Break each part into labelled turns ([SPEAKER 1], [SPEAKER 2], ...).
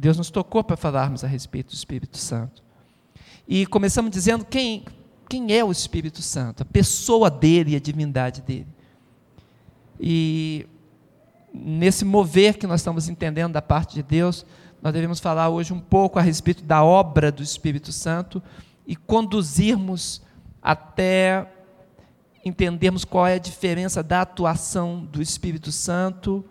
[SPEAKER 1] Deus nos tocou para falarmos a respeito do Espírito Santo. E começamos dizendo quem, quem é o Espírito Santo, a pessoa dele e a divindade dele. E nesse mover que nós estamos entendendo da parte de Deus, nós devemos falar hoje um pouco a respeito da obra do Espírito Santo e conduzirmos até entendermos qual é a diferença da atuação do Espírito Santo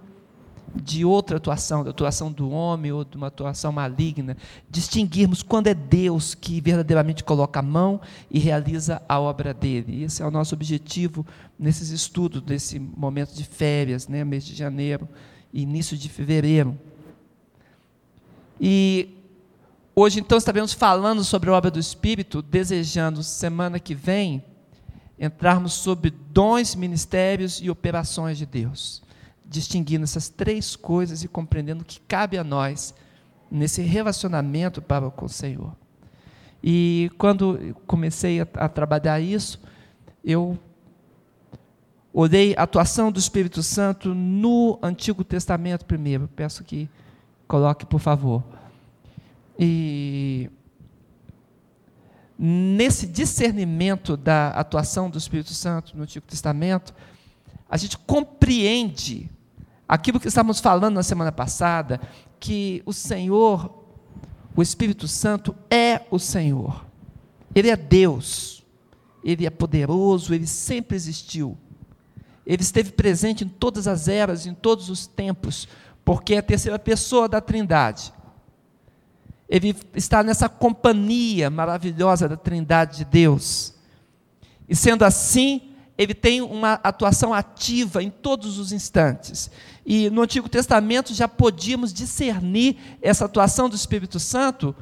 [SPEAKER 1] de outra atuação, da atuação do homem ou de uma atuação maligna, distinguirmos quando é Deus que verdadeiramente coloca a mão e realiza a obra dele. Esse é o nosso objetivo nesses estudos, nesse momento de férias, né, mês de janeiro início de fevereiro. E hoje, então, estaremos falando sobre a obra do Espírito, desejando, semana que vem, entrarmos sobre dons, ministérios e operações de Deus, distinguindo essas três coisas e compreendendo que cabe a nós nesse relacionamento para com o Senhor. E quando comecei a, a trabalhar isso, eu olhei a atuação do Espírito Santo no Antigo Testamento primeiro. Peço que coloque, por favor. E nesse discernimento da atuação do Espírito Santo no Antigo Testamento, a gente compreende aquilo que estávamos falando na semana passada, que o Senhor, o Espírito Santo é o Senhor. Ele é Deus. Ele é poderoso, ele sempre existiu. Ele esteve presente em todas as eras, em todos os tempos, porque é a terceira pessoa da Trindade ele está nessa companhia maravilhosa da Trindade de Deus. E sendo assim, ele tem uma atuação ativa em todos os instantes. E no Antigo Testamento já podíamos discernir essa atuação do Espírito Santo,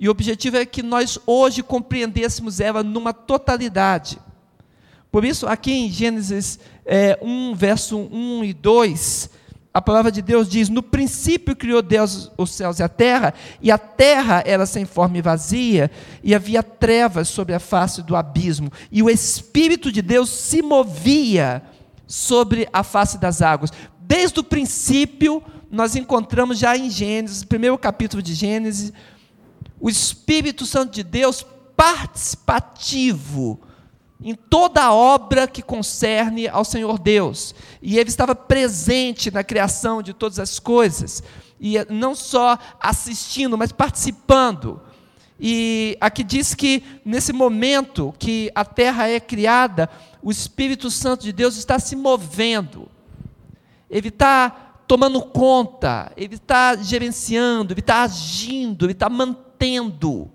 [SPEAKER 1] e o objetivo é que nós hoje compreendêssemos ela numa totalidade. Por isso, aqui em Gênesis é, 1, verso 1 e 2, a palavra de Deus diz: No princípio criou Deus os céus e a terra, e a terra era sem forma e vazia, e havia trevas sobre a face do abismo, e o Espírito de Deus se movia sobre a face das águas. Desde o princípio, nós encontramos já em Gênesis, primeiro capítulo de Gênesis, o Espírito Santo de Deus participativo em toda a obra que concerne ao Senhor Deus. E ele estava presente na criação de todas as coisas, e não só assistindo, mas participando. E aqui diz que nesse momento que a terra é criada, o Espírito Santo de Deus está se movendo, ele está tomando conta, ele está gerenciando, ele está agindo, ele está mantendo.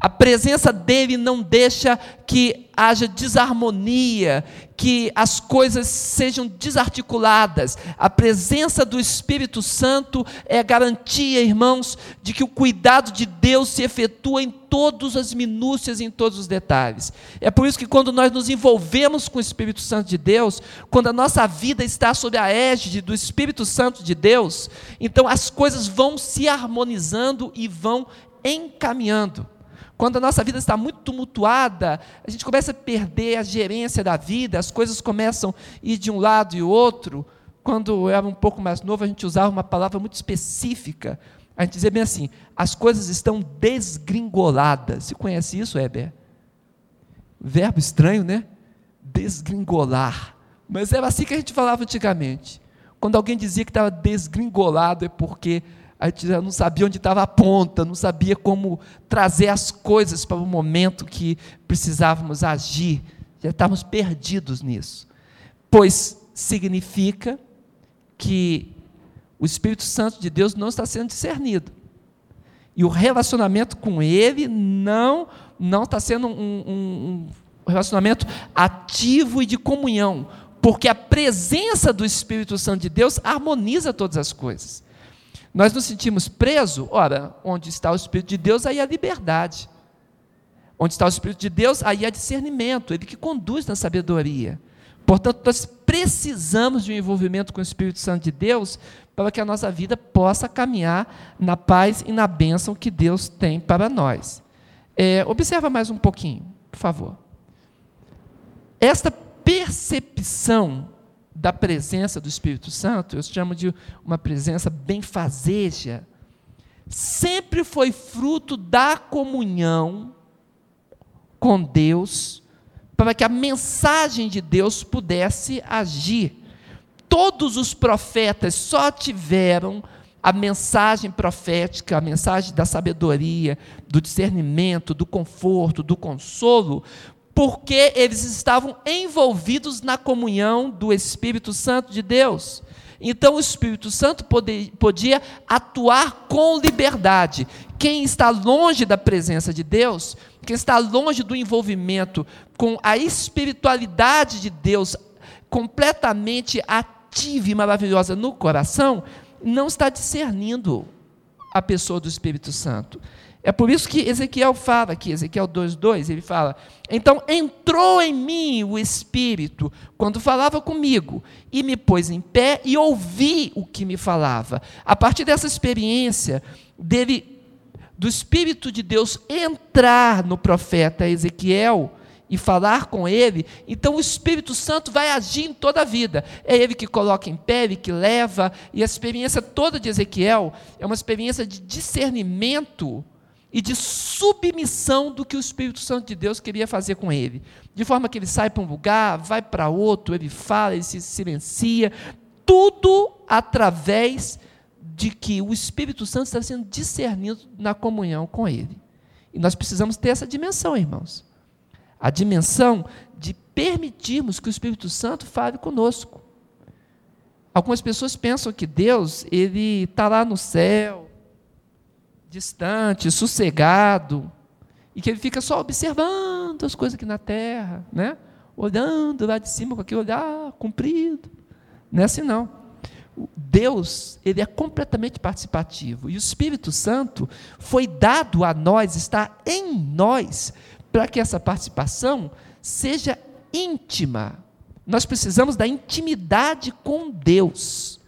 [SPEAKER 1] A presença dele não deixa que haja desarmonia, que as coisas sejam desarticuladas. A presença do Espírito Santo é garantia, irmãos, de que o cuidado de Deus se efetua em todas as minúcias, em todos os detalhes. É por isso que quando nós nos envolvemos com o Espírito Santo de Deus, quando a nossa vida está sob a égide do Espírito Santo de Deus, então as coisas vão se harmonizando e vão encaminhando. Quando a nossa vida está muito tumultuada, a gente começa a perder a gerência da vida, as coisas começam a ir de um lado e outro. Quando eu era um pouco mais novo, a gente usava uma palavra muito específica. A gente dizia bem assim: as coisas estão desgringoladas. Você conhece isso, Heber? Verbo estranho, né? Desgringolar. Mas era assim que a gente falava antigamente. Quando alguém dizia que estava desgringolado, é porque a gente já não sabia onde estava a ponta, não sabia como trazer as coisas para o momento que precisávamos agir, já estávamos perdidos nisso. Pois significa que o Espírito Santo de Deus não está sendo discernido. E o relacionamento com Ele não, não está sendo um, um, um relacionamento ativo e de comunhão, porque a presença do Espírito Santo de Deus harmoniza todas as coisas. Nós nos sentimos presos, ora, onde está o Espírito de Deus, aí há liberdade. Onde está o Espírito de Deus, aí há discernimento, ele que conduz na sabedoria. Portanto, nós precisamos de um envolvimento com o Espírito Santo de Deus para que a nossa vida possa caminhar na paz e na bênção que Deus tem para nós. É, observa mais um pouquinho, por favor. Esta percepção da presença do Espírito Santo, eu chamo de uma presença benfazeja, sempre foi fruto da comunhão com Deus, para que a mensagem de Deus pudesse agir. Todos os profetas só tiveram a mensagem profética, a mensagem da sabedoria, do discernimento, do conforto, do consolo, porque eles estavam envolvidos na comunhão do Espírito Santo de Deus. Então o Espírito Santo podia atuar com liberdade. Quem está longe da presença de Deus, quem está longe do envolvimento com a espiritualidade de Deus completamente ativa e maravilhosa no coração, não está discernindo a pessoa do Espírito Santo. É por isso que Ezequiel fala aqui, Ezequiel 2,2, ele fala: Então entrou em mim o Espírito quando falava comigo, e me pôs em pé e ouvi o que me falava. A partir dessa experiência dele, do Espírito de Deus entrar no profeta Ezequiel, e falar com Ele, então o Espírito Santo vai agir em toda a vida. É Ele que coloca em pé, Ele que leva, e a experiência toda de Ezequiel é uma experiência de discernimento e de submissão do que o Espírito Santo de Deus queria fazer com ele. De forma que ele sai para um lugar, vai para outro, ele fala, ele se silencia, tudo através de que o Espírito Santo está sendo discernido na comunhão com ele. E nós precisamos ter essa dimensão, irmãos. A dimensão de permitirmos que o Espírito Santo fale conosco. Algumas pessoas pensam que Deus ele está lá no céu, distante, sossegado, e que ele fica só observando as coisas aqui na terra, né? olhando lá de cima com aquele olhar comprido. Não é assim não. Deus, ele é completamente participativo, e o Espírito Santo foi dado a nós, está em nós, para que essa participação seja íntima. Nós precisamos da intimidade com Deus.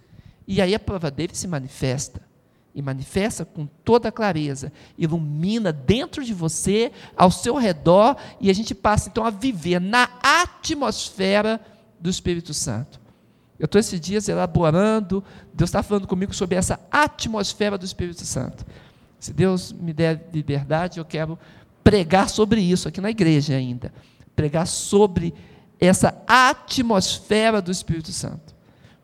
[SPEAKER 1] E aí a prova dele se manifesta e manifesta com toda clareza, ilumina dentro de você, ao seu redor, e a gente passa então a viver na atmosfera do Espírito Santo. Eu estou esses dias elaborando, Deus está falando comigo sobre essa atmosfera do Espírito Santo. Se Deus me der liberdade, eu quero pregar sobre isso aqui na igreja ainda. Pregar sobre essa atmosfera do Espírito Santo.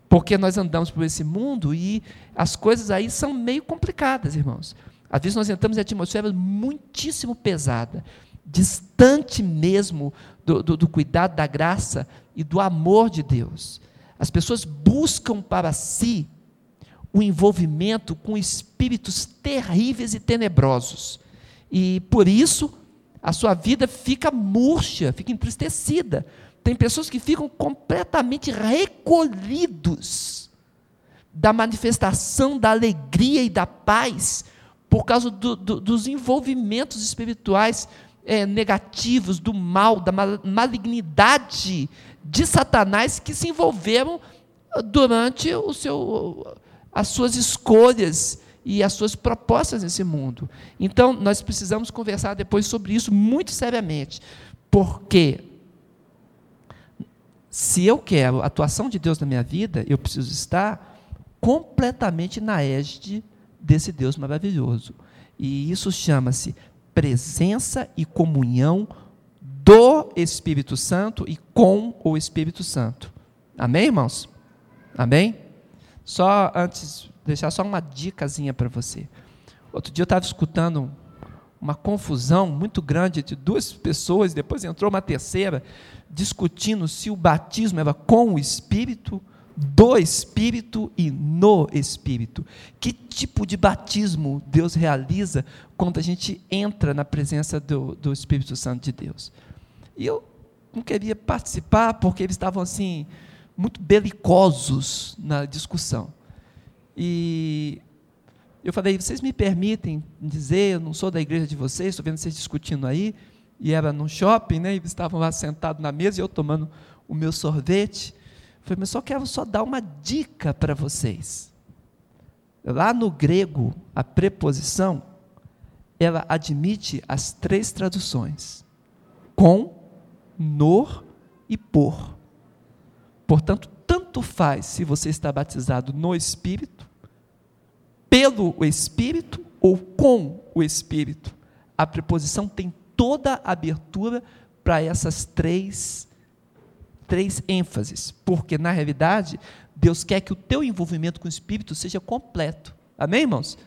[SPEAKER 1] Porque nós andamos por esse mundo e as coisas aí são meio complicadas, irmãos. Às vezes nós entramos em atmosfera muitíssimo pesada, distante mesmo do, do, do cuidado, da graça e do amor de Deus. As pessoas buscam para si o envolvimento com espíritos terríveis e tenebrosos. E por isso a sua vida fica murcha, fica entristecida, tem pessoas que ficam completamente recolhidos da manifestação da alegria e da paz por causa do, do, dos envolvimentos espirituais é, negativos, do mal, da malignidade de Satanás que se envolveram durante o seu, as suas escolhas e as suas propostas nesse mundo. Então, nós precisamos conversar depois sobre isso muito seriamente, porque se eu quero a atuação de Deus na minha vida, eu preciso estar completamente na égide desse Deus maravilhoso. E isso chama-se presença e comunhão do Espírito Santo e com o Espírito Santo. Amém, irmãos? Amém? Só antes, deixar só uma dicasinha para você. Outro dia eu estava escutando uma confusão muito grande entre duas pessoas, depois entrou uma terceira, discutindo se o batismo era com o Espírito, do Espírito e no Espírito. Que tipo de batismo Deus realiza quando a gente entra na presença do, do Espírito Santo de Deus? E eu não queria participar porque eles estavam assim, muito belicosos na discussão. E eu falei, vocês me permitem dizer, eu não sou da igreja de vocês, estou vendo vocês discutindo aí, e era num shopping, né? E estavam lá sentados na mesa e eu tomando o meu sorvete. Eu falei, mas só quero só dar uma dica para vocês. Lá no grego, a preposição, ela admite as três traduções: com, no e por. Portanto, tanto faz se você está batizado no Espírito, pelo Espírito ou com o Espírito. A preposição tem toda a abertura para essas três, três ênfases, porque na realidade Deus quer que o teu envolvimento com o Espírito seja completo. Amém, irmãos?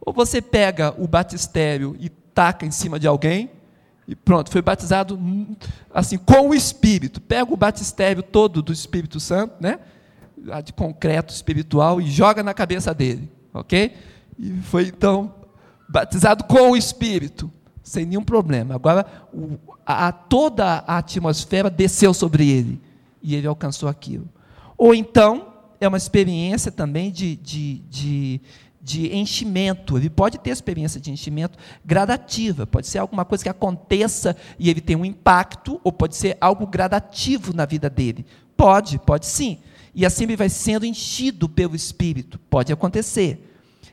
[SPEAKER 1] Ou você pega o batistério e taca em cima de alguém, e pronto, foi batizado assim com o Espírito. Pega o batistério todo do Espírito Santo, né? De concreto espiritual e joga na cabeça dele, ok? E foi então batizado com o Espírito, sem nenhum problema. Agora, o, a, toda a atmosfera desceu sobre ele e ele alcançou aquilo. Ou então, é uma experiência também de, de, de, de enchimento. Ele pode ter experiência de enchimento gradativa, pode ser alguma coisa que aconteça e ele tem um impacto, ou pode ser algo gradativo na vida dele. Pode, pode sim. E assim ele vai sendo enchido pelo Espírito. Pode acontecer.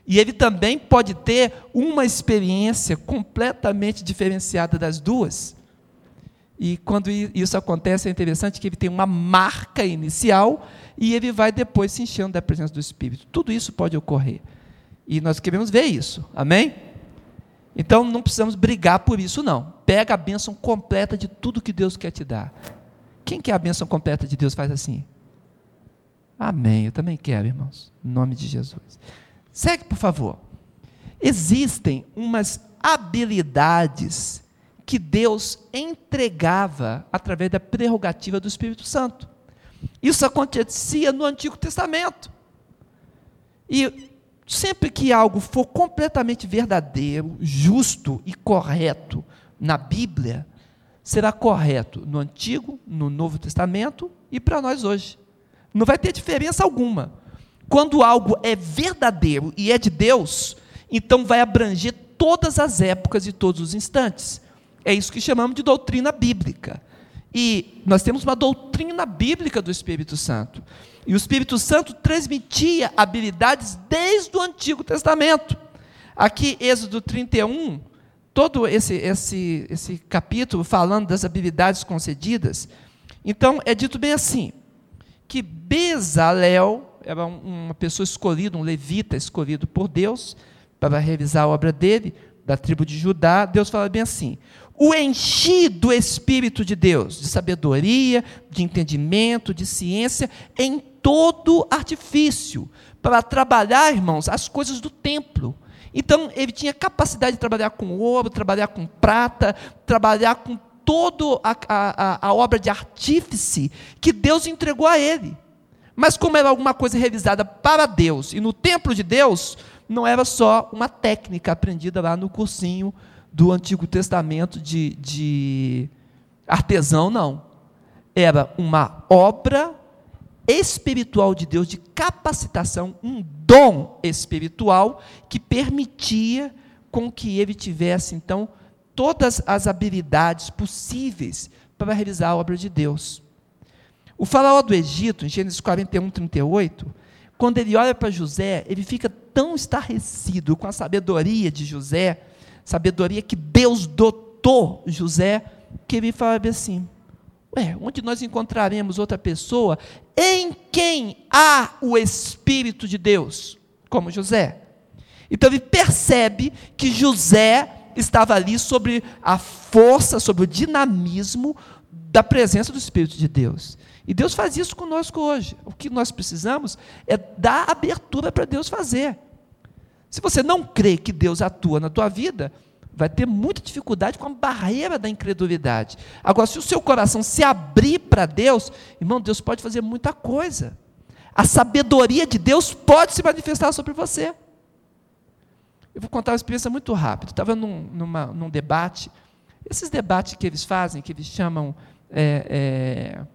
[SPEAKER 1] E ele também pode ter uma experiência completamente diferenciada das duas. E quando isso acontece, é interessante que ele tem uma marca inicial e ele vai depois se enchendo da presença do Espírito. Tudo isso pode ocorrer. E nós queremos ver isso. Amém? Então não precisamos brigar por isso, não. Pega a bênção completa de tudo que Deus quer te dar. Quem quer a bênção completa de Deus faz assim? Amém. Eu também quero, irmãos. Em nome de Jesus. Segue, por favor. Existem umas habilidades que Deus entregava através da prerrogativa do Espírito Santo. Isso acontecia no Antigo Testamento. E sempre que algo for completamente verdadeiro, justo e correto na Bíblia, será correto no Antigo, no Novo Testamento e para nós hoje. Não vai ter diferença alguma. Quando algo é verdadeiro e é de Deus, então vai abranger todas as épocas e todos os instantes. É isso que chamamos de doutrina bíblica. E nós temos uma doutrina bíblica do Espírito Santo. E o Espírito Santo transmitia habilidades desde o Antigo Testamento. Aqui, Êxodo 31, todo esse, esse, esse capítulo falando das habilidades concedidas. Então, é dito bem assim: que Bezalel era uma pessoa escolhida, um levita escolhido por Deus para revisar a obra dele, da tribo de Judá. Deus fala bem assim: o enchi do Espírito de Deus, de sabedoria, de entendimento, de ciência, em todo artifício, para trabalhar, irmãos, as coisas do templo. Então, ele tinha capacidade de trabalhar com ouro, trabalhar com prata, trabalhar com toda a, a, a obra de artífice que Deus entregou a ele. Mas como era alguma coisa revisada para Deus e no templo de Deus, não era só uma técnica aprendida lá no cursinho do Antigo Testamento de, de artesão, não. Era uma obra espiritual de Deus, de capacitação, um dom espiritual que permitia com que ele tivesse, então, todas as habilidades possíveis para realizar a obra de Deus. O faraó do Egito, em Gênesis 41, 38, quando ele olha para José, ele fica tão estarrecido com a sabedoria de José, sabedoria que Deus dotou José, que ele fala assim: Ué, onde nós encontraremos outra pessoa em quem há o Espírito de Deus, como José? Então ele percebe que José estava ali sobre a força, sobre o dinamismo da presença do Espírito de Deus. E Deus faz isso conosco hoje. O que nós precisamos é dar abertura para Deus fazer. Se você não crê que Deus atua na tua vida, vai ter muita dificuldade com a barreira da incredulidade. Agora, se o seu coração se abrir para Deus, irmão, Deus pode fazer muita coisa. A sabedoria de Deus pode se manifestar sobre você. Eu vou contar uma experiência muito rápida. Estava num, num debate. Esses debates que eles fazem, que eles chamam é,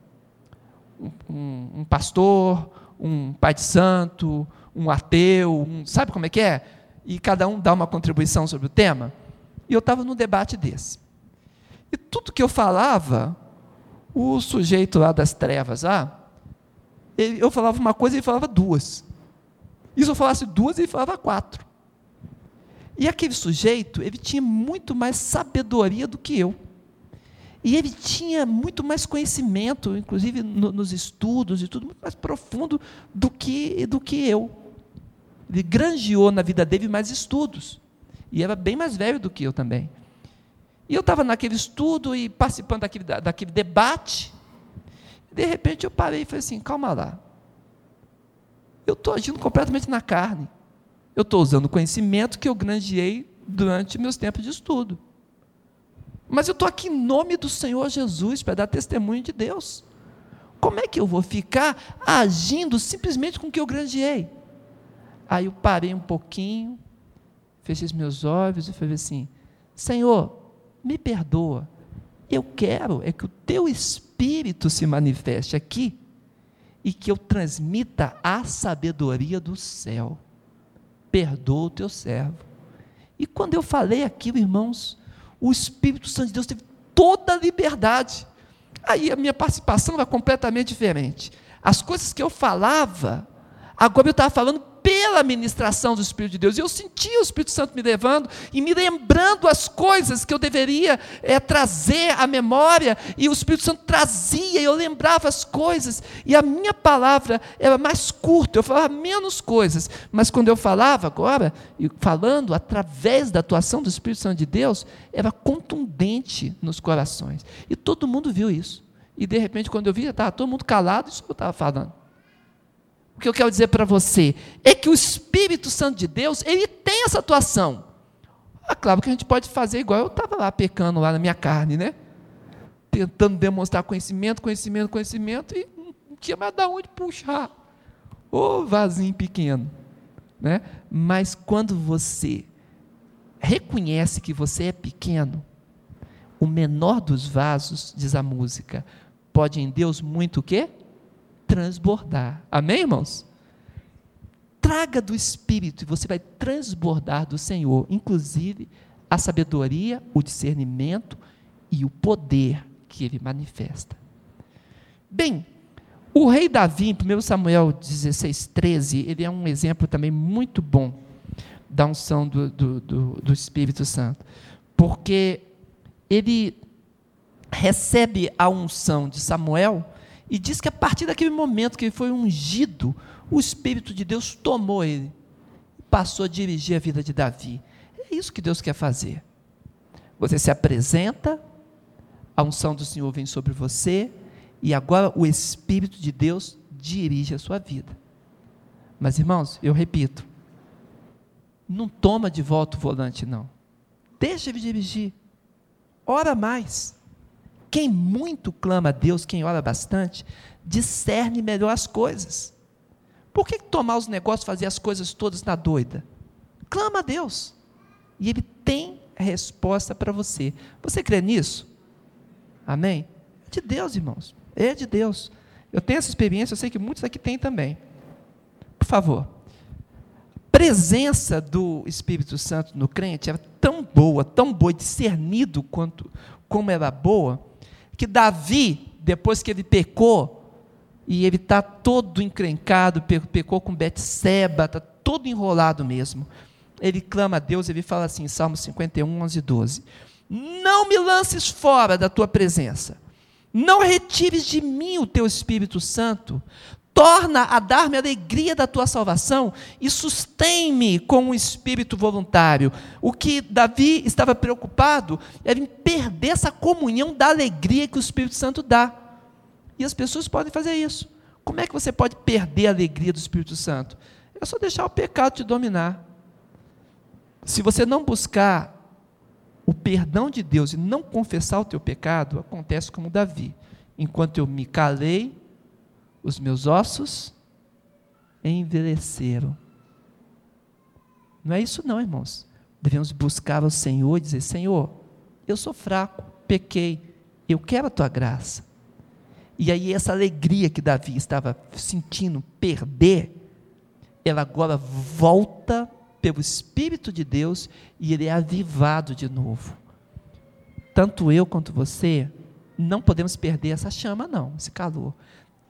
[SPEAKER 1] é, um, um, pastor, um pai de santo, um ateu, um, sabe como é que é? E cada um dá uma contribuição sobre o tema. E eu estava num debate desse. E tudo que eu falava, o sujeito lá das trevas, ah, ele, eu falava uma coisa e ele falava duas. E se eu falasse duas, ele falava quatro. E aquele sujeito, ele tinha muito mais sabedoria do que eu. E ele tinha muito mais conhecimento, inclusive no, nos estudos e tudo, muito mais profundo do que, do que eu. Ele granjeou na vida dele mais estudos. E era bem mais velho do que eu também. E eu estava naquele estudo e participando daquele, daquele debate. De repente eu parei e falei assim: calma lá. Eu estou agindo completamente na carne. Eu estou usando o conhecimento que eu granjeei durante meus tempos de estudo. Mas eu estou aqui em nome do Senhor Jesus para dar testemunho de Deus. Como é que eu vou ficar agindo simplesmente com o que eu granjeei? Aí eu parei um pouquinho, fechei os meus olhos e falei assim: Senhor, me perdoa. Eu quero é que o teu espírito se manifeste aqui e que eu transmita a sabedoria do céu. Perdoa o teu servo. E quando eu falei aquilo, irmãos, o Espírito Santo de Deus teve toda a liberdade. Aí a minha participação era completamente diferente. As coisas que eu falava, agora eu estava falando pela ministração do Espírito de Deus. E eu sentia o Espírito Santo me levando e me lembrando as coisas que eu deveria é, trazer à memória, e o Espírito Santo trazia, e eu lembrava as coisas, e a minha palavra era mais curta, eu falava menos coisas, mas quando eu falava agora, falando através da atuação do Espírito Santo de Deus, era contundente nos corações. E todo mundo viu isso. E de repente, quando eu via, estava todo mundo calado, isso que eu estava falando. O que eu quero dizer para você é que o Espírito Santo de Deus, ele tem essa atuação. Ah, claro que a gente pode fazer igual eu estava lá pecando lá na minha carne, né? Tentando demonstrar conhecimento, conhecimento, conhecimento e não tinha mais de onde puxar. Ô vasinho pequeno, né? Mas quando você reconhece que você é pequeno, o menor dos vasos, diz a música, pode em Deus muito o quê? Transbordar. Amém, irmãos? Traga do Espírito e você vai transbordar do Senhor, inclusive a sabedoria, o discernimento e o poder que ele manifesta. Bem, o rei Davi, em 1 Samuel 16, 13, ele é um exemplo também muito bom da unção do, do, do, do Espírito Santo, porque ele recebe a unção de Samuel e diz que a partir daquele momento que ele foi ungido, o Espírito de Deus tomou ele e passou a dirigir a vida de Davi. É isso que Deus quer fazer. Você se apresenta, a unção do Senhor vem sobre você, e agora o Espírito de Deus dirige a sua vida. Mas irmãos, eu repito, não toma de volta o volante, não. Deixa ele dirigir. Ora mais. Quem muito clama a Deus, quem ora bastante, discerne melhor as coisas. Por que tomar os negócios, fazer as coisas todas na doida? Clama a Deus. E Ele tem a resposta para você. Você crê nisso? Amém? É de Deus, irmãos. É de Deus. Eu tenho essa experiência, eu sei que muitos aqui têm também. Por favor. Presença do Espírito Santo no crente era tão boa, tão boa, discernido quanto como era boa, que Davi, depois que ele pecou, e ele está todo encrencado, pecou com Betseba, está todo enrolado mesmo. Ele clama a Deus, ele fala assim, Salmo 51, 11 e 12: Não me lances fora da tua presença, não retires de mim o teu Espírito Santo, torna a dar-me a alegria da tua salvação e sustém-me com um espírito voluntário. O que Davi estava preocupado era em perder essa comunhão da alegria que o Espírito Santo dá. E as pessoas podem fazer isso. Como é que você pode perder a alegria do Espírito Santo? É só deixar o pecado te dominar. Se você não buscar o perdão de Deus e não confessar o teu pecado, acontece como Davi. Enquanto eu me calei, os meus ossos envelheceram. Não é isso, não, irmãos. Devemos buscar o Senhor e dizer: Senhor, eu sou fraco, pequei, eu quero a tua graça. E aí, essa alegria que Davi estava sentindo perder, ela agora volta pelo Espírito de Deus e ele é avivado de novo. Tanto eu quanto você não podemos perder essa chama, não, esse calor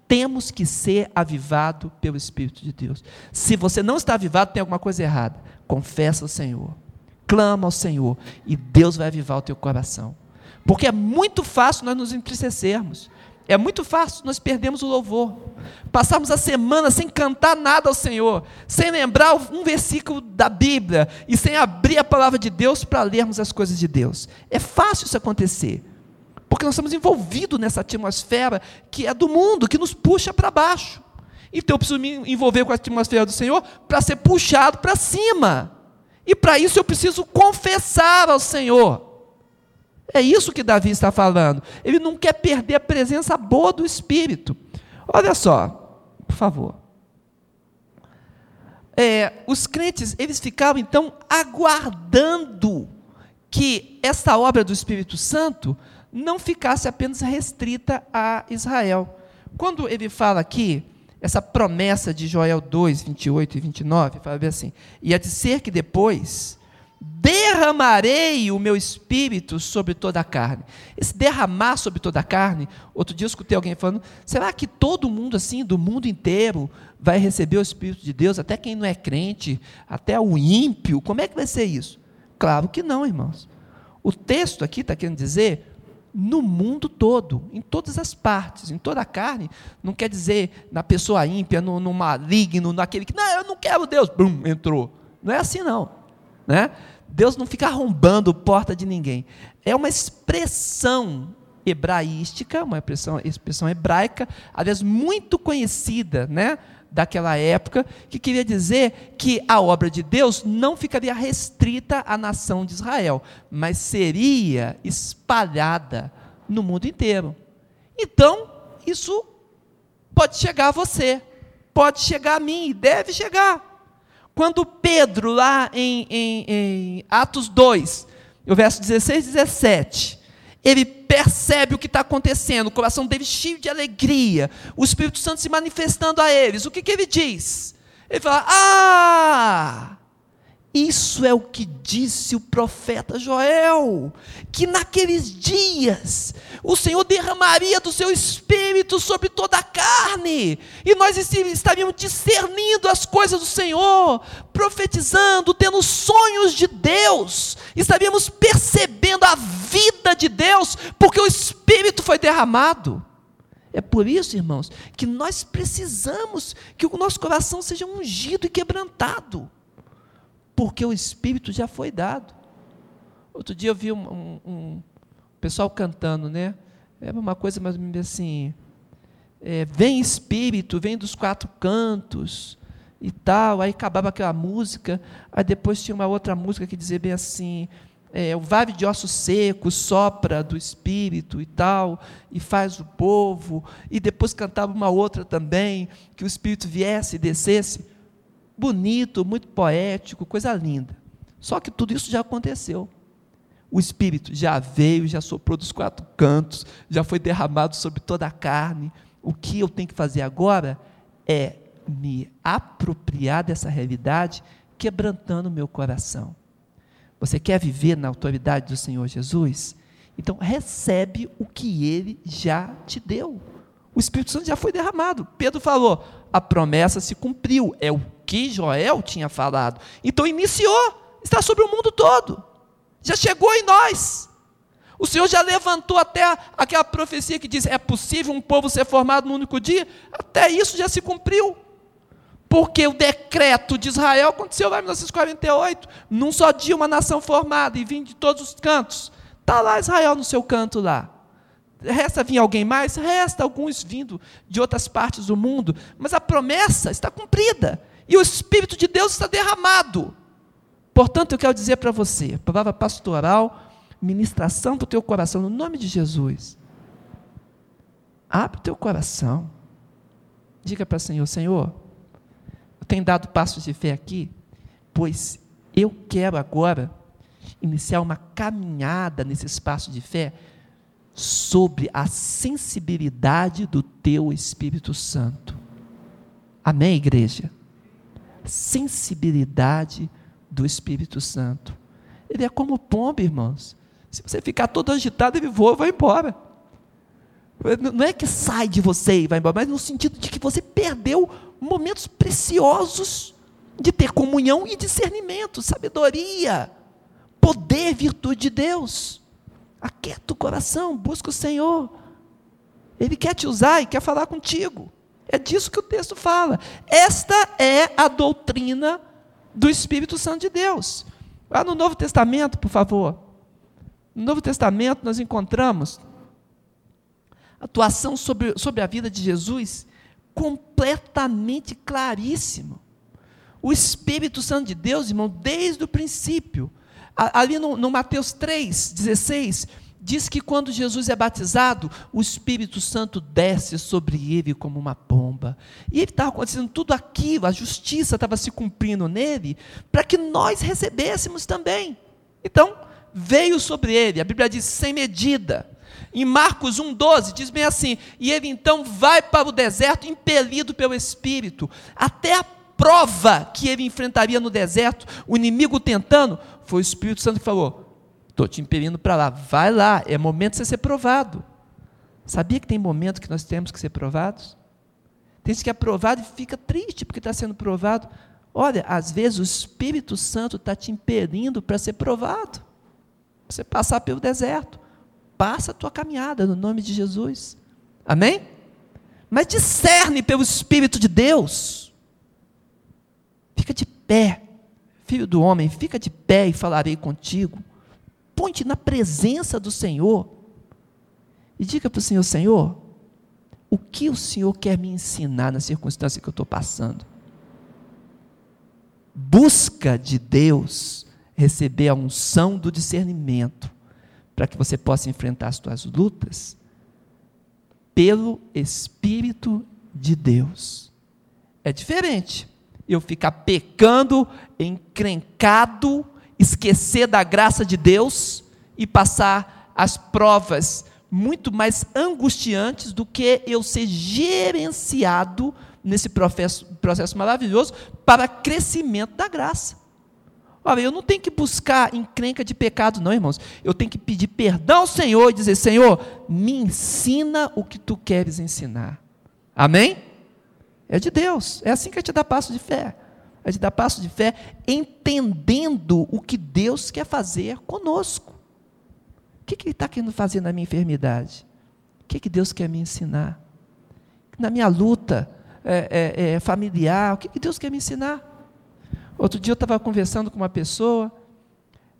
[SPEAKER 1] temos que ser avivado pelo Espírito de Deus. Se você não está avivado, tem alguma coisa errada. Confessa ao Senhor. Clama ao Senhor. E Deus vai avivar o teu coração. Porque é muito fácil nós nos entristecermos. É muito fácil, nós perdemos o louvor. Passamos a semana sem cantar nada ao Senhor, sem lembrar um versículo da Bíblia e sem abrir a palavra de Deus para lermos as coisas de Deus. É fácil isso acontecer, porque nós estamos envolvidos nessa atmosfera que é do mundo, que nos puxa para baixo. Então eu preciso me envolver com a atmosfera do Senhor para ser puxado para cima. E para isso eu preciso confessar ao Senhor. É isso que Davi está falando. Ele não quer perder a presença boa do Espírito. Olha só, por favor. É, os crentes, eles ficavam então aguardando que essa obra do Espírito Santo não ficasse apenas restrita a Israel. Quando ele fala aqui, essa promessa de Joel 2, 28 e 29, fala assim: e há de ser que depois derramarei o meu espírito sobre toda a carne. Esse derramar sobre toda a carne, outro dia eu escutei alguém falando, será que todo mundo assim, do mundo inteiro, vai receber o Espírito de Deus, até quem não é crente, até o ímpio? Como é que vai ser isso? Claro que não, irmãos. O texto aqui está querendo dizer no mundo todo, em todas as partes, em toda a carne, não quer dizer na pessoa ímpia, no, no maligno, naquele que, não, eu não quero Deus, entrou. Não é assim não. Né? Deus não fica arrombando porta de ninguém. É uma expressão hebraística, uma expressão, expressão hebraica, aliás, muito conhecida, né? Daquela época, que queria dizer que a obra de Deus não ficaria restrita à nação de Israel, mas seria espalhada no mundo inteiro. Então, isso pode chegar a você, pode chegar a mim, deve chegar. Quando Pedro, lá em, em, em Atos 2, o verso 16 e 17, ele percebe o que está acontecendo, o coração dele cheio de alegria, o Espírito Santo se manifestando a eles, o que, que ele diz? Ele fala: Ah, isso é o que disse o profeta Joel, que naqueles dias o Senhor derramaria do seu espírito sobre toda a carne, e nós estaríamos discernindo as coisas do Senhor, profetizando, tendo sonhos de Deus, estaríamos percebendo a vida de Deus, porque o espírito foi derramado. É por isso, irmãos, que nós precisamos que o nosso coração seja ungido e quebrantado porque o Espírito já foi dado. Outro dia eu vi um, um, um pessoal cantando, né? Era uma coisa mais assim: é, vem Espírito, vem dos quatro cantos e tal. Aí acabava aquela música, aí depois tinha uma outra música que dizia bem assim: é, o vale de ossos secos sopra do Espírito e tal, e faz o povo, e depois cantava uma outra também, que o Espírito viesse e descesse bonito, muito poético, coisa linda. Só que tudo isso já aconteceu. O Espírito já veio, já soprou dos quatro cantos, já foi derramado sobre toda a carne. O que eu tenho que fazer agora é me apropriar dessa realidade, quebrantando o meu coração. Você quer viver na autoridade do Senhor Jesus? Então, recebe o que ele já te deu. O Espírito Santo já foi derramado. Pedro falou: a promessa se cumpriu. É o que Joel tinha falado. Então iniciou, está sobre o mundo todo. Já chegou em nós. O Senhor já levantou até aquela profecia que diz: é possível um povo ser formado num único dia? Até isso já se cumpriu. Porque o decreto de Israel aconteceu lá em 1948, num só dia uma nação formada e vindo de todos os cantos. Está lá Israel no seu canto lá. Resta vir alguém mais? Resta alguns vindo de outras partes do mundo, mas a promessa está cumprida e o Espírito de Deus está derramado. Portanto, eu quero dizer para você, palavra pastoral, ministração para o teu coração, no nome de Jesus. Abre o teu coração. Diga para o Senhor, Senhor, eu tenho dado passos de fé aqui, pois eu quero agora iniciar uma caminhada nesse espaço de fé sobre a sensibilidade do teu Espírito Santo. Amém, igreja? Sensibilidade do Espírito Santo. Ele é como pomba, irmãos. Se você ficar todo agitado, ele voa e vai embora. Não é que sai de você e vai embora, mas no sentido de que você perdeu momentos preciosos de ter comunhão e discernimento, sabedoria, poder, virtude de Deus. Aquieta o coração, busca o Senhor. Ele quer te usar e quer falar contigo. É disso que o texto fala. Esta é a doutrina do Espírito Santo de Deus. Lá no Novo Testamento, por favor. No Novo Testamento nós encontramos atuação sobre, sobre a vida de Jesus completamente claríssimo. O Espírito Santo de Deus, irmão, desde o princípio, ali no, no Mateus 3, 16, diz que quando Jesus é batizado, o Espírito Santo desce sobre ele como uma pomba. E ele estava acontecendo tudo aquilo, a justiça estava se cumprindo nele, para que nós recebêssemos também. Então, veio sobre ele, a Bíblia diz, sem medida. Em Marcos 1,12 diz bem assim: E ele então vai para o deserto, impelido pelo Espírito, até a prova que ele enfrentaria no deserto, o inimigo tentando, foi o Espírito Santo que falou: Estou te impelindo para lá, vai lá, é momento de você ser provado. Sabia que tem momentos que nós temos que ser provados? Tem gente que é provado e fica triste porque está sendo provado. Olha, às vezes o Espírito Santo está te impelindo para ser provado, para você passar pelo deserto passa a tua caminhada no nome de Jesus. Amém? Mas discerne pelo Espírito de Deus. Fica de pé, filho do homem, fica de pé e falarei contigo. Ponte na presença do Senhor e diga para o Senhor: Senhor, o que o Senhor quer me ensinar na circunstância que eu estou passando? Busca de Deus receber a unção do discernimento para que você possa enfrentar as suas lutas pelo Espírito de Deus. É diferente eu ficar pecando, encrencado, esquecer da graça de Deus e passar as provas muito mais angustiantes do que eu ser gerenciado nesse processo, processo maravilhoso para crescimento da graça. Olha, eu não tenho que buscar encrenca de pecado, não, irmãos. Eu tenho que pedir perdão ao Senhor e dizer: Senhor, me ensina o que tu queres ensinar. Amém? É de Deus. É assim que a gente dá passo de fé. A gente dá passo de fé entendendo o que Deus quer fazer conosco. O que, que Ele está querendo fazer na minha enfermidade? O que, que Deus quer me ensinar? Na minha luta é, é, é, familiar, o que, que Deus quer me ensinar? Outro dia eu estava conversando com uma pessoa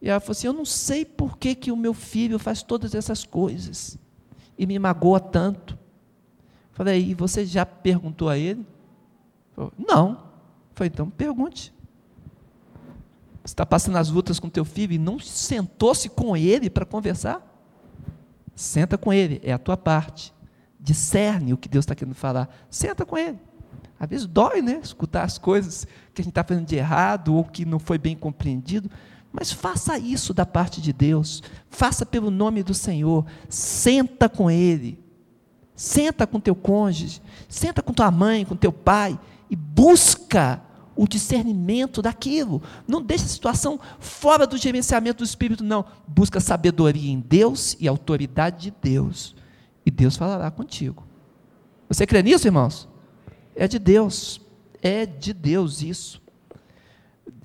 [SPEAKER 1] e ela falou assim: Eu não sei por que, que o meu filho faz todas essas coisas e me magoa tanto. Falei: E você já perguntou a ele? Falei, não. Falei: Então pergunte. Você está passando as lutas com teu filho e não sentou-se com ele para conversar? Senta com ele, é a tua parte. Discerne o que Deus está querendo falar. Senta com ele. Às vezes dói, né? Escutar as coisas que a gente está fazendo de errado ou que não foi bem compreendido. Mas faça isso da parte de Deus. Faça pelo nome do Senhor. Senta com Ele. Senta com teu cônjuge. Senta com tua mãe, com teu pai. E busca o discernimento daquilo. Não deixe a situação fora do gerenciamento do Espírito, não. Busca sabedoria em Deus e autoridade de Deus. E Deus falará contigo. Você crê nisso, irmãos? É de Deus. É de Deus isso.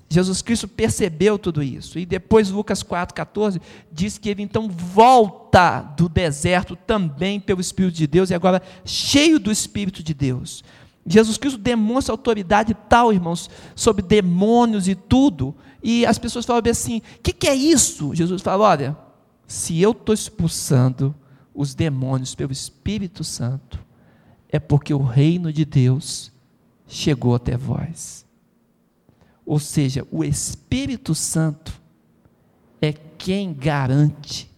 [SPEAKER 1] Jesus Cristo percebeu tudo isso. E depois, Lucas 4,14, diz que ele então volta do deserto também pelo Espírito de Deus, e agora cheio do Espírito de Deus. Jesus Cristo demonstra autoridade tal, irmãos, sobre demônios e tudo. E as pessoas falam assim: o que, que é isso? Jesus fala: olha, se eu estou expulsando os demônios pelo Espírito Santo, é porque o reino de Deus chegou até vós. Ou seja, o Espírito Santo é quem garante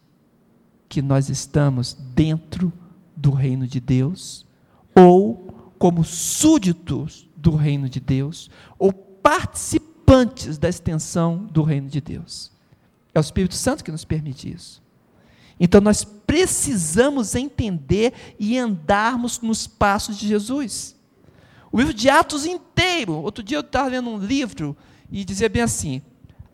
[SPEAKER 1] que nós estamos dentro do reino de Deus, ou como súditos do reino de Deus, ou participantes da extensão do reino de Deus. É o Espírito Santo que nos permite isso. Então nós precisamos entender e andarmos nos passos de Jesus. O livro de Atos inteiro, outro dia eu estava lendo um livro e dizia bem assim: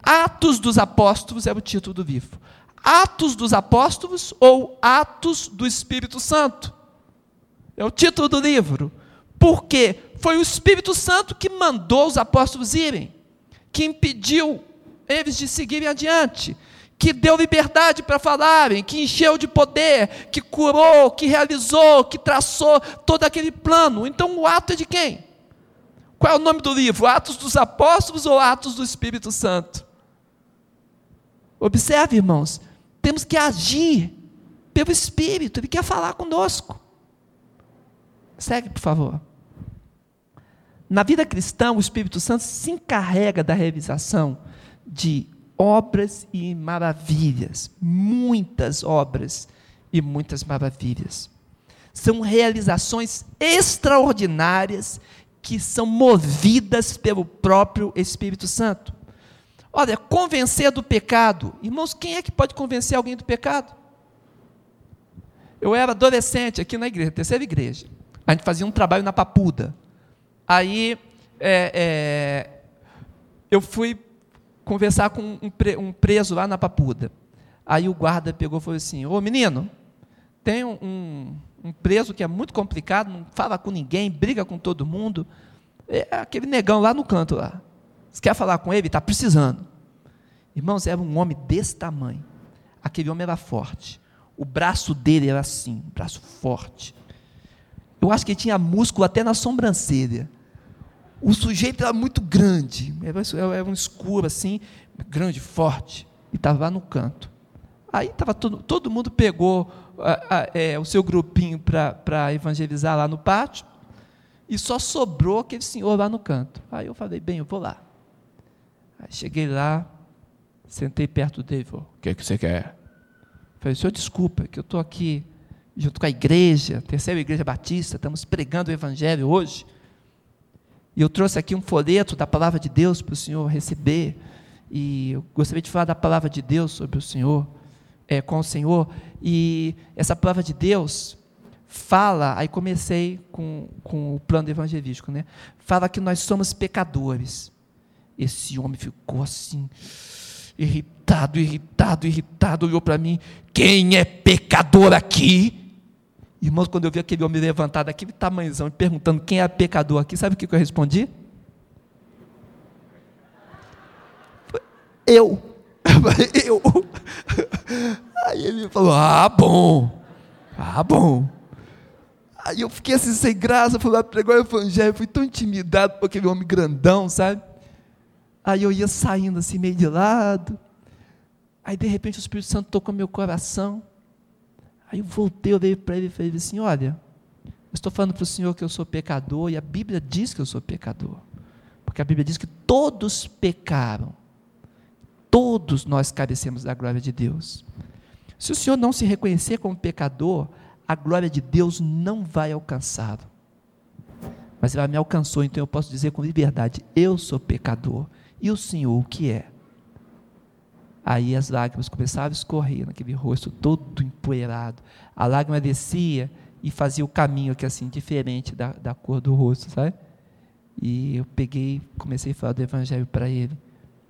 [SPEAKER 1] Atos dos Apóstolos é o título do livro. Atos dos Apóstolos ou Atos do Espírito Santo? É o título do livro. Porque foi o Espírito Santo que mandou os apóstolos irem, que impediu eles de seguirem adiante que deu liberdade para falarem, que encheu de poder, que curou, que realizou, que traçou todo aquele plano. Então o ato é de quem? Qual é o nome do livro? Atos dos Apóstolos ou Atos do Espírito Santo? Observe, irmãos, temos que agir pelo Espírito, Ele quer falar conosco. Segue, por favor. Na vida cristã, o Espírito Santo se encarrega da realização de obras e maravilhas, muitas obras e muitas maravilhas. São realizações extraordinárias que são movidas pelo próprio Espírito Santo. Olha, convencer do pecado. Irmãos, quem é que pode convencer alguém do pecado? Eu era adolescente aqui na igreja, terceira igreja. A gente fazia um trabalho na Papuda. Aí é, é, eu fui conversar com um, preso lá na Papuda. Aí o guarda pegou e falou assim: Ô menino, tem um, um preso que é muito complicado, não fala com ninguém, briga com todo mundo. É aquele negão lá no canto lá. Você quer falar com ele? Está precisando. Irmãos, era um homem desse tamanho. Aquele homem era forte. O braço dele era assim, braço forte. Eu acho que ele tinha músculo até na sobrancelha. O sujeito era muito grande, era um escuro assim, grande, forte, e estava lá no canto. Aí tava todo, todo mundo pegou a, a, é, o seu grupinho para evangelizar lá no pátio, e só sobrou aquele senhor lá no canto. Aí eu falei, bem, eu vou lá. Aí cheguei lá, sentei perto dele, falei, o que, é que você quer? Falei, senhor, desculpa, que eu estou aqui junto com a igreja, terceira igreja batista, estamos pregando o evangelho hoje. E eu trouxe aqui um folheto da palavra de Deus para o senhor receber. E eu gostaria de falar da palavra de Deus sobre o senhor, é, com o senhor. E essa palavra de Deus fala, aí comecei com, com o plano evangelístico, né? Fala que nós somos pecadores. Esse homem ficou assim, irritado, irritado, irritado, olhou para mim: quem é pecador aqui? Irmãos, quando eu vi aquele homem levantado, aquele tamanhozão, perguntando quem é pecador aqui, sabe o que eu respondi? Eu. Eu. Aí ele falou: Ah, bom. Ah, bom. Aí eu fiquei assim sem graça, fui lá pregar o evangelho, fui tão intimidado por aquele homem grandão, sabe? Aí eu ia saindo assim meio de lado. Aí de repente o Espírito Santo tocou meu coração. Aí eu voltei, olhei para ele e falei assim: Olha, estou falando para o Senhor que eu sou pecador, e a Bíblia diz que eu sou pecador. Porque a Bíblia diz que todos pecaram. Todos nós carecemos da glória de Deus. Se o Senhor não se reconhecer como pecador, a glória de Deus não vai alcançá-lo. Mas ela me alcançou, então eu posso dizer com liberdade: eu sou pecador. E o Senhor o que é? Aí as lágrimas começavam a escorrer naquele rosto todo empoeirado. A lágrima descia e fazia o caminho aqui assim, diferente da, da cor do rosto, sabe? E eu peguei, comecei a falar do Evangelho para ele.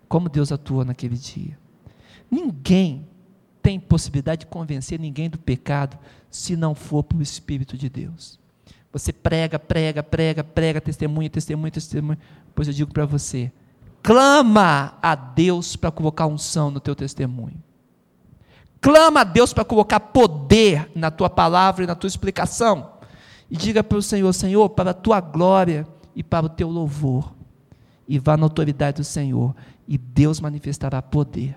[SPEAKER 1] Como Deus atua naquele dia. Ninguém tem possibilidade de convencer ninguém do pecado se não for pelo Espírito de Deus. Você prega, prega, prega, prega, testemunha, testemunha, testemunha. Pois eu digo para você, Clama a Deus para colocar unção no teu testemunho. Clama a Deus para colocar poder na tua palavra e na tua explicação. E diga para o Senhor: Senhor, para a tua glória e para o teu louvor. E vá na autoridade do Senhor. E Deus manifestará poder.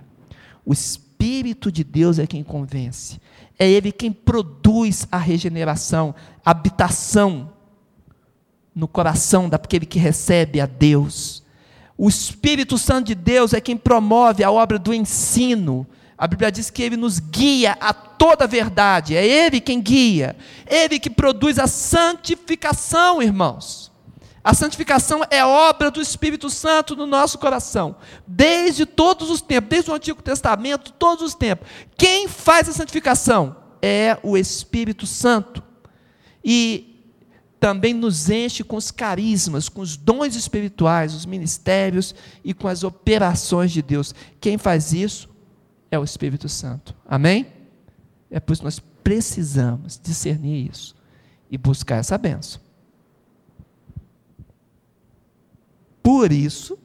[SPEAKER 1] O Espírito de Deus é quem convence. É Ele quem produz a regeneração, a habitação no coração daquele que recebe a Deus. O Espírito Santo de Deus é quem promove a obra do ensino. A Bíblia diz que ele nos guia a toda a verdade. É ele quem guia. Ele que produz a santificação, irmãos. A santificação é obra do Espírito Santo no nosso coração. Desde todos os tempos, desde o Antigo Testamento, todos os tempos. Quem faz a santificação? É o Espírito Santo. E também nos enche com os carismas, com os dons espirituais, os ministérios e com as operações de Deus. Quem faz isso é o Espírito Santo. Amém? É por isso que nós precisamos discernir isso e buscar essa benção. Por isso,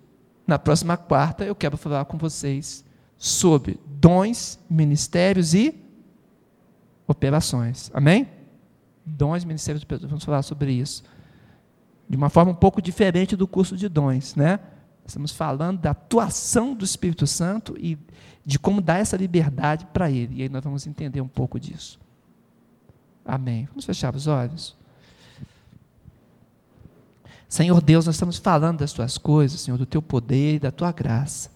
[SPEAKER 1] na próxima quarta, eu quero falar com vocês sobre dons, ministérios e operações. Amém? Dons, ministérios. Vamos falar sobre isso. De uma forma um pouco diferente do curso de dons, né? Estamos falando da atuação do Espírito Santo e de como dar essa liberdade para ele. E aí nós vamos entender um pouco disso. Amém. Vamos fechar os olhos. Senhor Deus, nós estamos falando das tuas coisas, Senhor, do teu poder e da tua graça.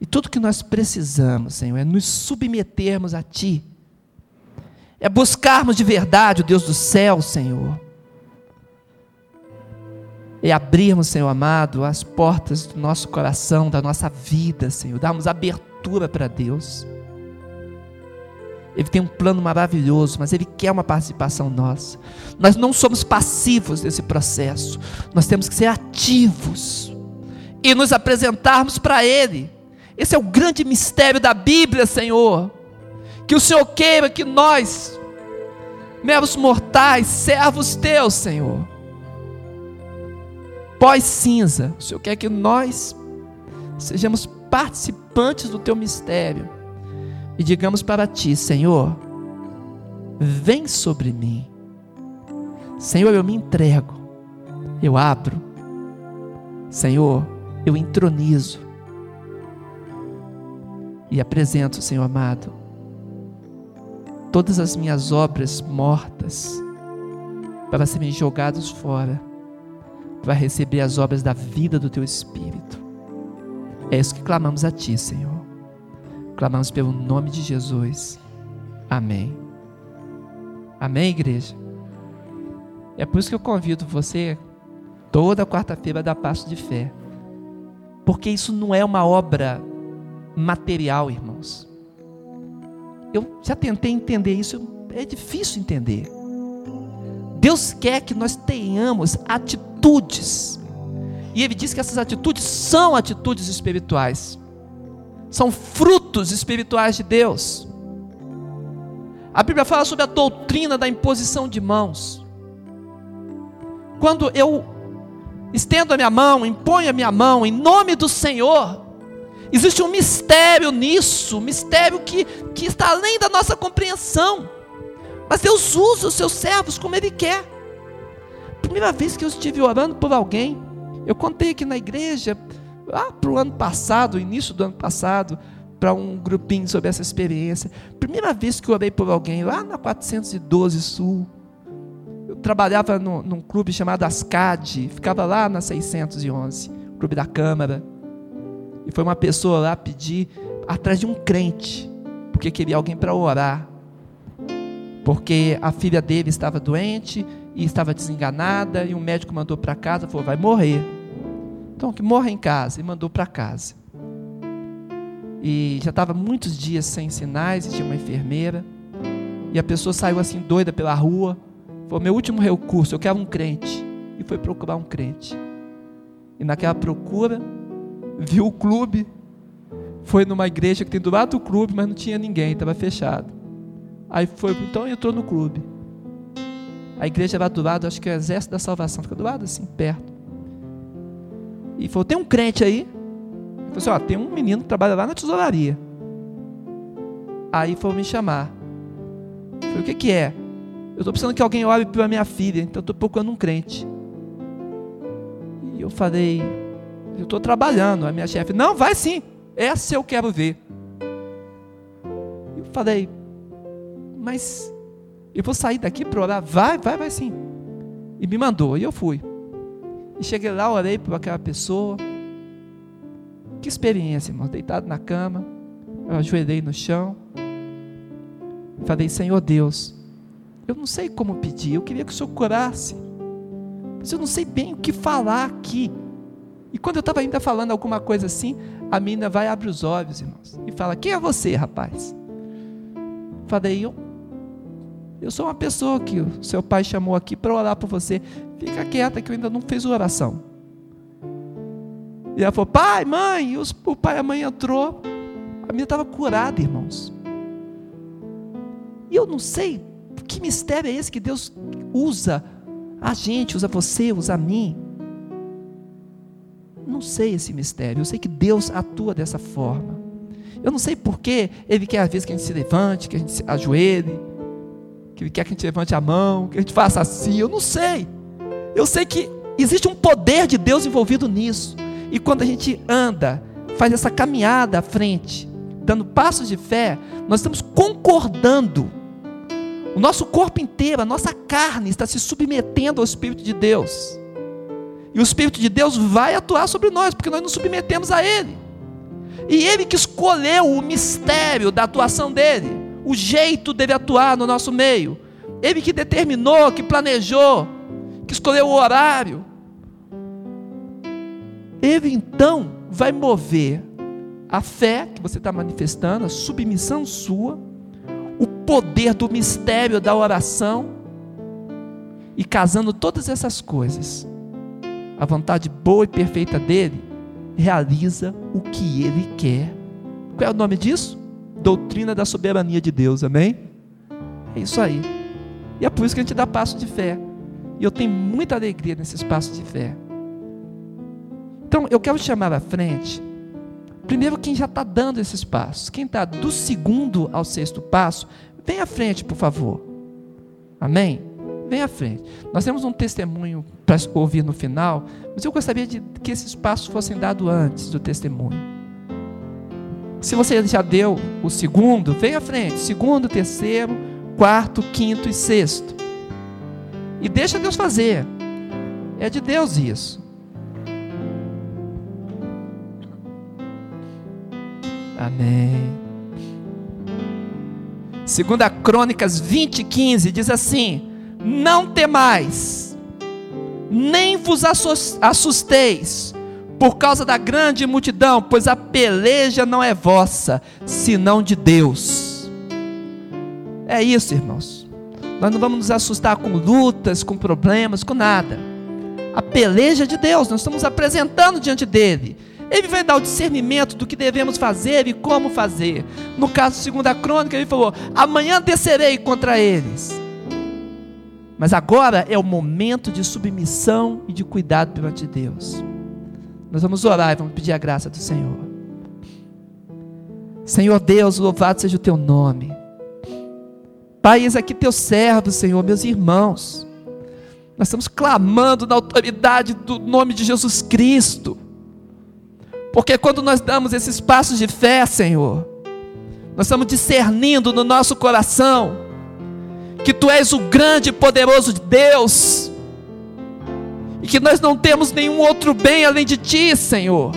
[SPEAKER 1] E tudo que nós precisamos, Senhor, é nos submetermos a Ti, é buscarmos de verdade o Deus do céu, Senhor, é abrirmos, Senhor amado, as portas do nosso coração, da nossa vida, Senhor, darmos abertura para Deus. Ele tem um plano maravilhoso, mas Ele quer uma participação nossa. Nós não somos passivos nesse processo, nós temos que ser ativos e nos apresentarmos para Ele. Esse é o grande mistério da Bíblia, Senhor. Que o Senhor queira que nós, meros mortais, servos teus, Senhor, pós-cinza, o Senhor quer que nós sejamos participantes do teu mistério e digamos para ti, Senhor, vem sobre mim. Senhor, eu me entrego, eu abro. Senhor, eu entronizo e apresento, Senhor amado, todas as minhas obras mortas para serem jogadas fora, para receber as obras da vida do Teu Espírito. É isso que clamamos a Ti, Senhor. Clamamos pelo nome de Jesus. Amém. Amém, igreja? É por isso que eu convido você toda quarta-feira da passo de fé. Porque isso não é uma obra material, irmãos. Eu já tentei entender isso, é difícil entender. Deus quer que nós tenhamos atitudes. E Ele diz que essas atitudes são atitudes espirituais são frutos espirituais de Deus. A Bíblia fala sobre a doutrina da imposição de mãos. Quando eu estendo a minha mão, imponho a minha mão em nome do Senhor, existe um mistério nisso, um mistério que, que está além da nossa compreensão. Mas Deus usa os seus servos como Ele quer. Primeira vez que eu estive orando por alguém, eu contei aqui na igreja, lá para o ano passado, início do ano passado, para um grupinho sobre essa experiência. Primeira vez que eu orei por alguém, lá na 412 Sul. Eu trabalhava no, num clube chamado Ascad, ficava lá na 611, clube da Câmara. E foi uma pessoa lá pedir atrás de um crente, porque queria alguém para orar. Porque a filha dele estava doente e estava desenganada, e o médico mandou para casa, falou: vai morrer. Então, que morra em casa. E mandou para casa. E já estava muitos dias sem sinais, e tinha uma enfermeira. E a pessoa saiu assim doida pela rua. Foi meu último recurso, eu quero um crente. E foi procurar um crente. E naquela procura, viu o clube. Foi numa igreja que tem do lado do clube, mas não tinha ninguém, estava fechado. Aí foi, então entrou no clube. A igreja lá do lado, acho que é o Exército da Salvação, fica do lado assim, perto. E falou: tem um crente aí? Ele falou assim: ó, tem um menino que trabalha lá na tesouraria. Aí foi me chamar. Eu falei: o que, que é? Eu estou precisando que alguém ore pela minha filha, então estou procurando um crente. E eu falei: eu estou trabalhando. A minha chefe: não, vai sim, essa eu quero ver. Eu falei: mas eu vou sair daqui para orar? Vai, vai, vai sim. E me mandou, e eu fui. E cheguei lá, orei por aquela pessoa. Que experiência, irmão. Deitado na cama, eu ajoelhei no chão. Falei, Senhor Deus, eu não sei como pedir, eu queria que o Senhor curasse. Mas eu não sei bem o que falar aqui. E quando eu estava ainda falando alguma coisa assim, a menina vai abre os olhos, irmãos, e fala: Quem é você, rapaz? Falei, eu, eu sou uma pessoa que o seu pai chamou aqui para orar por você. Fica quieta que eu ainda não fiz oração. E ela falou: Pai, mãe, os, o pai e a mãe entrou. A minha estava curada, irmãos. E eu não sei que mistério é esse que Deus usa a gente, usa você, usa a mim. Sei esse mistério. Eu sei que Deus atua dessa forma. Eu não sei porquê Ele quer às vezes que a gente se levante, que a gente se ajoelhe, que Ele quer que a gente levante a mão, que a gente faça assim. Eu não sei. Eu sei que existe um poder de Deus envolvido nisso. E quando a gente anda, faz essa caminhada à frente, dando passos de fé, nós estamos concordando. O nosso corpo inteiro, a nossa carne está se submetendo ao Espírito de Deus. E o Espírito de Deus vai atuar sobre nós, porque nós nos submetemos a Ele. E Ele que escolheu o mistério da atuação dele, o jeito dele atuar no nosso meio. Ele que determinou, que planejou, que escolheu o horário. Ele então vai mover a fé que você está manifestando, a submissão sua, o poder do mistério da oração, e casando todas essas coisas, a vontade boa e perfeita dele realiza o que ele quer. Qual é o nome disso? Doutrina da soberania de Deus, amém? É isso aí. E é por isso que a gente dá passo de fé. E eu tenho muita alegria nesses passos de fé. Então, eu quero chamar à frente, primeiro quem já está dando esses passos. Quem está do segundo ao sexto passo, vem à frente, por favor. Amém? Vem à frente. Nós temos um testemunho para ouvir no final, mas eu gostaria de que esses passos fossem dados antes do testemunho. Se você já deu o segundo, vem à frente. Segundo, terceiro, quarto, quinto e sexto. E deixa Deus fazer. É de Deus isso. Amém. Segunda Crônicas 20, 15 diz assim: não temais, nem vos assusteis por causa da grande multidão, pois a peleja não é vossa, senão de Deus. É isso, irmãos. Nós não vamos nos assustar com lutas, com problemas, com nada. A peleja é de Deus, nós estamos apresentando diante dele. Ele vai dar o discernimento do que devemos fazer e como fazer. No caso, segundo a crônica, ele falou: amanhã descerei contra eles. Mas agora é o momento de submissão e de cuidado perante Deus. Nós vamos orar e vamos pedir a graça do Senhor. Senhor Deus, louvado seja o teu nome. Pai, eis aqui teu servo, Senhor, meus irmãos. Nós estamos clamando na autoridade do nome de Jesus Cristo. Porque quando nós damos esses passos de fé, Senhor, nós estamos discernindo no nosso coração que tu és o grande e poderoso Deus, e que nós não temos nenhum outro bem além de ti, Senhor,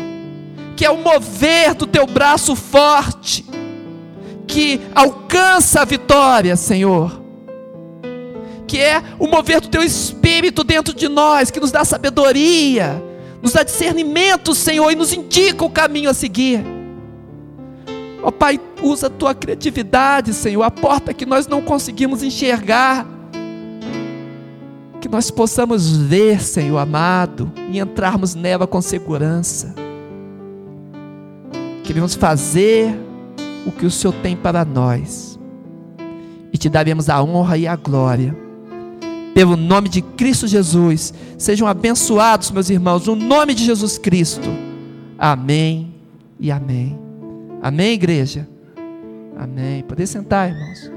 [SPEAKER 1] que é o mover do teu braço forte, que alcança a vitória, Senhor, que é o mover do teu espírito dentro de nós, que nos dá sabedoria, nos dá discernimento, Senhor, e nos indica o caminho a seguir. Ó Pai, usa a tua criatividade, Senhor, a porta que nós não conseguimos enxergar. Que nós possamos ver, Senhor amado, e entrarmos nela com segurança. Queremos fazer o que o Senhor tem para nós. E te daremos a honra e a glória. Pelo nome de Cristo Jesus. Sejam abençoados, meus irmãos, no nome de Jesus Cristo. Amém e amém. Amém, igreja? Amém. Poder sentar, irmãos.